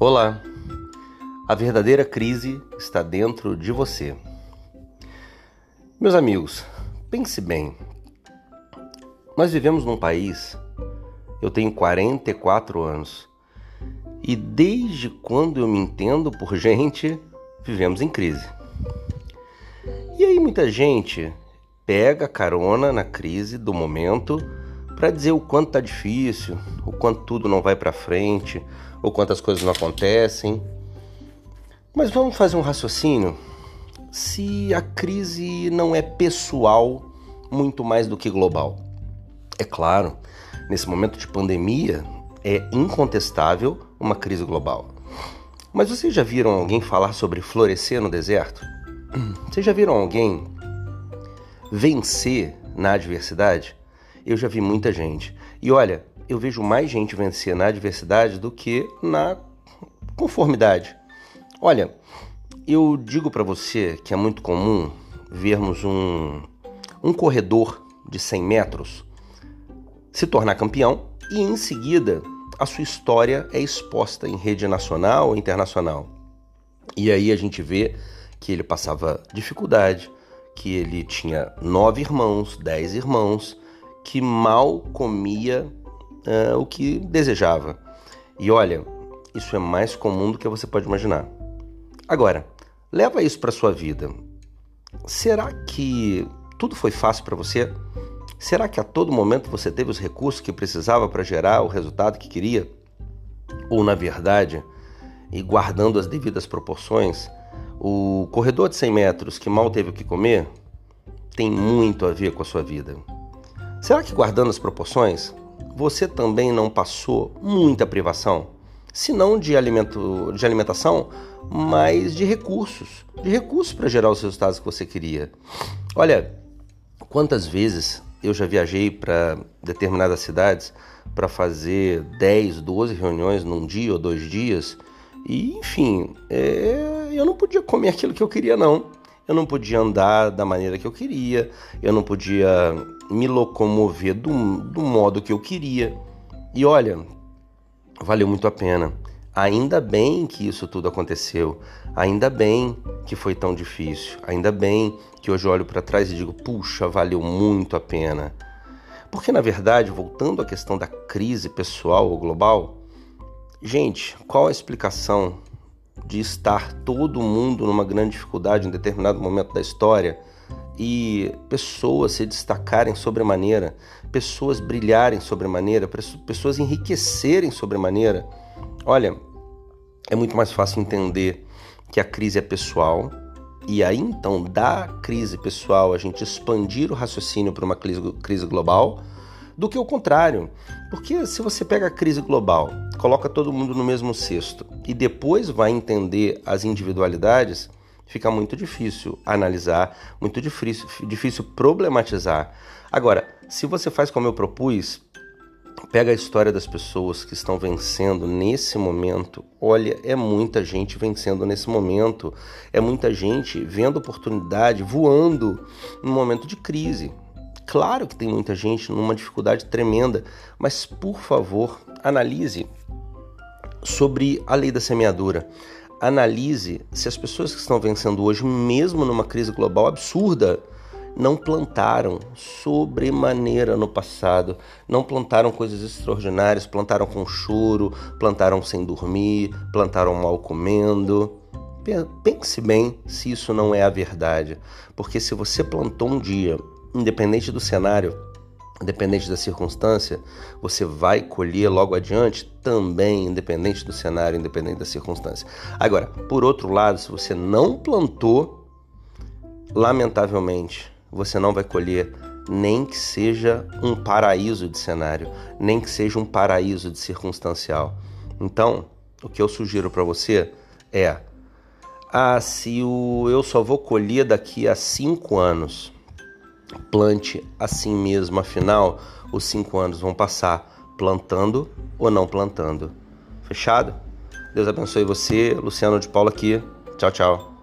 Olá! A verdadeira crise está dentro de você. Meus amigos, pense bem. Nós vivemos num país, eu tenho 44 anos, e desde quando eu me entendo por gente, vivemos em crise. E aí muita gente pega carona na crise do momento para dizer o quanto tá difícil, o quanto tudo não vai para frente, ou quantas coisas não acontecem. Mas vamos fazer um raciocínio. Se a crise não é pessoal muito mais do que global. É claro, nesse momento de pandemia, é incontestável uma crise global. Mas vocês já viram alguém falar sobre florescer no deserto? Vocês já viram alguém vencer na adversidade? Eu já vi muita gente. E olha, eu vejo mais gente vencer na adversidade do que na conformidade. Olha, eu digo para você que é muito comum vermos um, um corredor de 100 metros se tornar campeão e em seguida a sua história é exposta em rede nacional ou internacional. E aí a gente vê que ele passava dificuldade, que ele tinha nove irmãos, dez irmãos, que mal comia uh, o que desejava. E olha, isso é mais comum do que você pode imaginar. Agora, leva isso para sua vida. Será que tudo foi fácil para você? Será que a todo momento você teve os recursos que precisava para gerar o resultado que queria? Ou, na verdade, e guardando as devidas proporções, o corredor de 100 metros que mal teve o que comer tem muito a ver com a sua vida. Será que, guardando as proporções, você também não passou muita privação? Se não de, alimento, de alimentação, mas de recursos. De recursos para gerar os resultados que você queria. Olha, quantas vezes eu já viajei para determinadas cidades para fazer 10, 12 reuniões num dia ou dois dias e, enfim, é, eu não podia comer aquilo que eu queria, não. Eu não podia andar da maneira que eu queria, eu não podia me locomover do, do modo que eu queria. E olha, valeu muito a pena. Ainda bem que isso tudo aconteceu. Ainda bem que foi tão difícil. Ainda bem que hoje olho para trás e digo: puxa, valeu muito a pena. Porque, na verdade, voltando à questão da crise pessoal ou global, gente, qual a explicação de estar todo mundo numa grande dificuldade em determinado momento da história e pessoas se destacarem sobremaneira, pessoas brilharem sobremaneira, pessoas enriquecerem sobremaneira. Olha, é muito mais fácil entender que a crise é pessoal e aí então da crise pessoal a gente expandir o raciocínio para uma crise global do que o contrário. Porque se você pega a crise global, coloca todo mundo no mesmo cesto e depois vai entender as individualidades, fica muito difícil analisar, muito difícil, difícil problematizar. Agora, se você faz como eu propus, pega a história das pessoas que estão vencendo nesse momento. Olha, é muita gente vencendo nesse momento. É muita gente vendo oportunidade, voando no momento de crise. Claro que tem muita gente numa dificuldade tremenda, mas por favor, analise sobre a lei da semeadura. Analise se as pessoas que estão vencendo hoje, mesmo numa crise global absurda, não plantaram sobremaneira no passado, não plantaram coisas extraordinárias, plantaram com choro, plantaram sem dormir, plantaram mal comendo. Pense bem se isso não é a verdade, porque se você plantou um dia, independente do cenário, independente da circunstância, você vai colher logo adiante também, independente do cenário, independente da circunstância. Agora, por outro lado, se você não plantou, lamentavelmente, você não vai colher nem que seja um paraíso de cenário, nem que seja um paraíso de circunstancial. Então, o que eu sugiro para você é: ah, se o eu só vou colher daqui a cinco anos, plante assim mesmo, afinal, os cinco anos vão passar plantando ou não plantando. Fechado? Deus abençoe você, Luciano de Paula aqui. Tchau, tchau.